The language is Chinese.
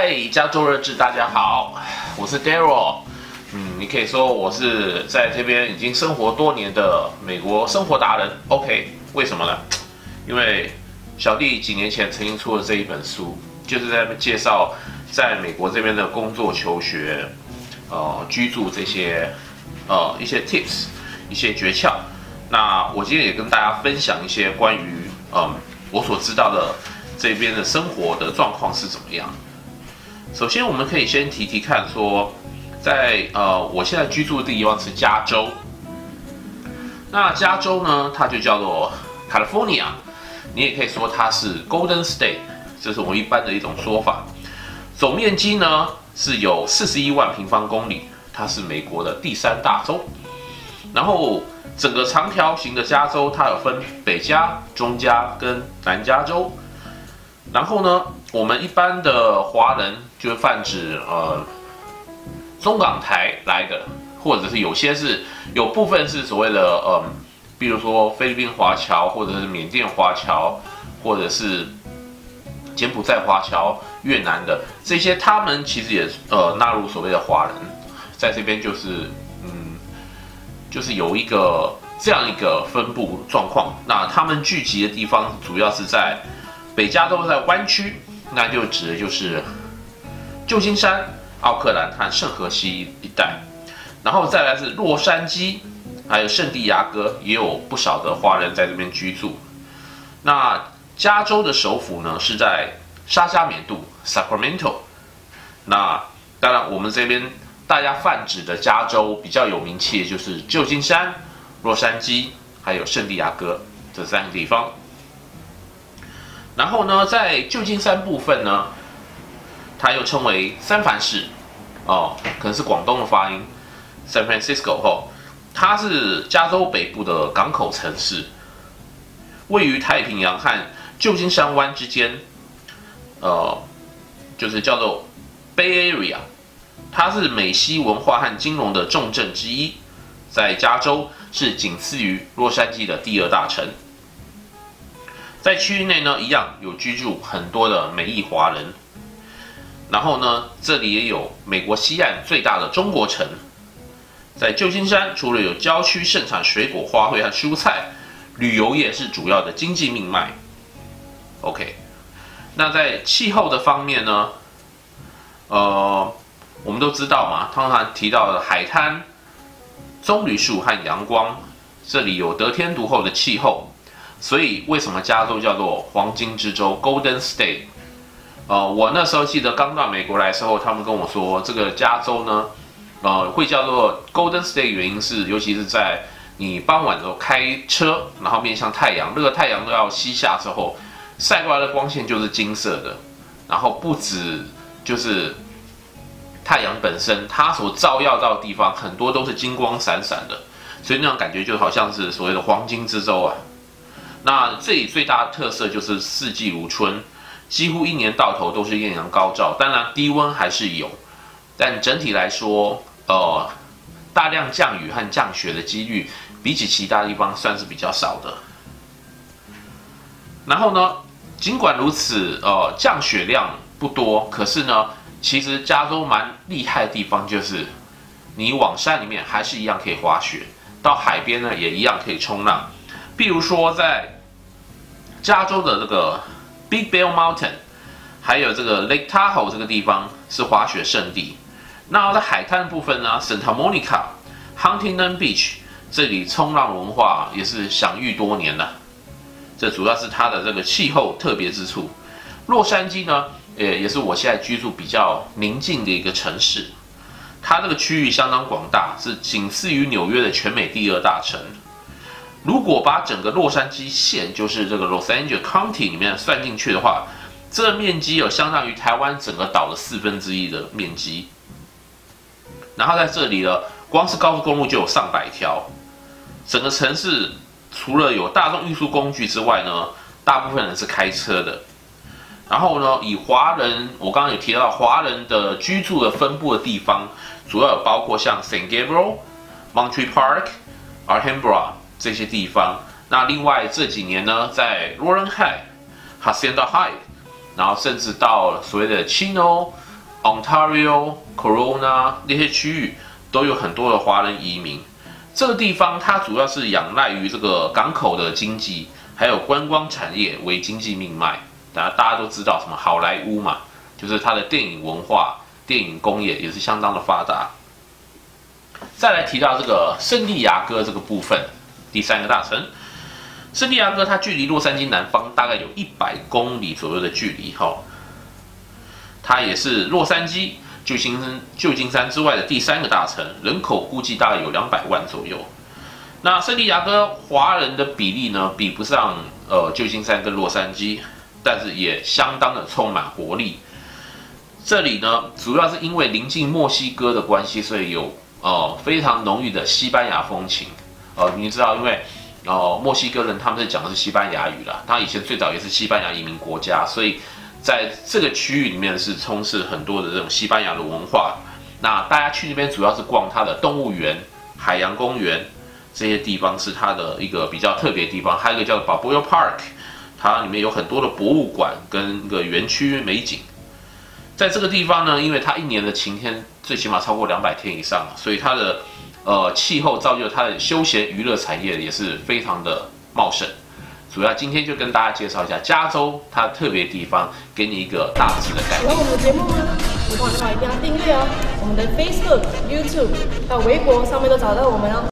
嗨，加州日志，大家好，我是 Daryl。嗯，你可以说我是在这边已经生活多年的美国生活达人。OK，为什么呢？因为小弟几年前曾经出了这一本书，就是在介绍在美国这边的工作、求学、呃居住这些呃一些 tips、一些诀窍。那我今天也跟大家分享一些关于嗯、我所知道的这边的生活的状况是怎么样。首先，我们可以先提提看，说在呃，我现在居住的地方是加州。那加州呢，它就叫做 California，你也可以说它是 Golden State，这是我们一般的一种说法。总面积呢是有四十一万平方公里，它是美国的第三大州。然后整个长条形的加州，它有分北加、中加跟南加州。然后呢，我们一般的华人就是泛指呃中港台来的，或者是有些是有部分是所谓的呃，比如说菲律宾华侨，或者是缅甸华侨，或者是柬埔寨华侨、越南的这些，他们其实也呃纳入所谓的华人，在这边就是嗯，就是有一个这样一个分布状况。那他们聚集的地方主要是在。北加州在湾区，那就指的就是旧金山、奥克兰和圣荷西一带，然后再来是洛杉矶，还有圣地亚哥，也有不少的华人在这边居住。那加州的首府呢是在沙加缅度 （Sacramento）。那当然，我们这边大家泛指的加州比较有名气的就是旧金山、洛杉矶，还有圣地亚哥这三个地方。然后呢，在旧金山部分呢，它又称为三藩市，哦，可能是广东的发音，San Francisco 哦，它是加州北部的港口城市，位于太平洋和旧金山湾之间，呃，就是叫做 Bay Area，它是美西文化和金融的重镇之一，在加州是仅次于洛杉矶的第二大城。在区域内呢，一样有居住很多的美裔华人。然后呢，这里也有美国西岸最大的中国城。在旧金山，除了有郊区盛产水果、花卉和蔬菜，旅游业是主要的经济命脉。OK，那在气候的方面呢，呃，我们都知道嘛，通常提到的海滩、棕榈树和阳光，这里有得天独厚的气候。所以，为什么加州叫做黄金之州 （Golden State）？呃，我那时候记得刚到美国来的时候，他们跟我说，这个加州呢，呃，会叫做 Golden State，原因是，尤其是在你傍晚的时候开车，然后面向太阳，那个太阳都要西下之后，晒过来的光线就是金色的。然后不止就是太阳本身，它所照耀到的地方很多都是金光闪闪的，所以那种感觉就好像是所谓的黄金之州啊。那这里最大的特色就是四季如春，几乎一年到头都是艳阳高照。当然低温还是有，但整体来说，呃，大量降雨和降雪的几率比起其他地方算是比较少的。然后呢，尽管如此，呃，降雪量不多，可是呢，其实加州蛮厉害的地方就是，你往山里面还是一样可以滑雪，到海边呢也一样可以冲浪。比如说，在加州的这个 Big Bear Mountain，还有这个 Lake Tahoe 这个地方是滑雪胜地。那在海滩部分呢，Santa Monica、Huntington Beach 这里冲浪文化也是享誉多年了。这主要是它的这个气候特别之处。洛杉矶呢，也也是我现在居住比较宁静的一个城市。它这个区域相当广大，是仅次于纽约的全美第二大城。如果把整个洛杉矶县，就是这个 Los Angeles County 里面算进去的话，这个面积有相当于台湾整个岛的四分之一的面积。然后在这里呢，光是高速公路就有上百条。整个城市除了有大众运输工具之外呢，大部分人是开车的。然后呢，以华人，我刚刚有提到华人的居住的分布的地方，主要有包括像 San Gabriel、Monterey Park、Alhambra。这些地方，那另外这几年呢，在 Rowland Heights、Hacienda Heights，然后甚至到所谓的 Chino、Ontario、Corona 那些区域都有很多的华人移民。这个地方它主要是仰赖于这个港口的经济，还有观光产业为经济命脉。大家大家都知道什么好莱坞嘛，就是它的电影文化、电影工业也是相当的发达。再来提到这个圣地亚哥这个部分，第三个大城，圣地亚哥它距离洛杉矶南方大概有一百公里左右的距离，哈，它也是洛杉矶。旧金，旧金山之外的第三个大城，人口估计大概有两百万左右。那圣地亚哥华人的比例呢，比不上呃旧金山跟洛杉矶，但是也相当的充满活力。这里呢，主要是因为临近墨西哥的关系，所以有呃非常浓郁的西班牙风情。呃，你知道，因为呃墨西哥人他们是讲的是西班牙语啦，他以前最早也是西班牙移民国家，所以。在这个区域里面是充斥很多的这种西班牙的文化。那大家去那边主要是逛它的动物园、海洋公园这些地方是它的一个比较特别的地方。还有一个叫 Balboa Park，它里面有很多的博物馆跟一个园区美景。在这个地方呢，因为它一年的晴天最起码超过两百天以上，所以它的呃气候造就它的休闲娱乐产业也是非常的茂盛。主要今天就跟大家介绍一下加州它特别地方，给你一个大致的概念。喜欢我们的节目吗？喜欢的话一定要订阅哦。我们的 Facebook、YouTube 到微博上面都找到我们哦。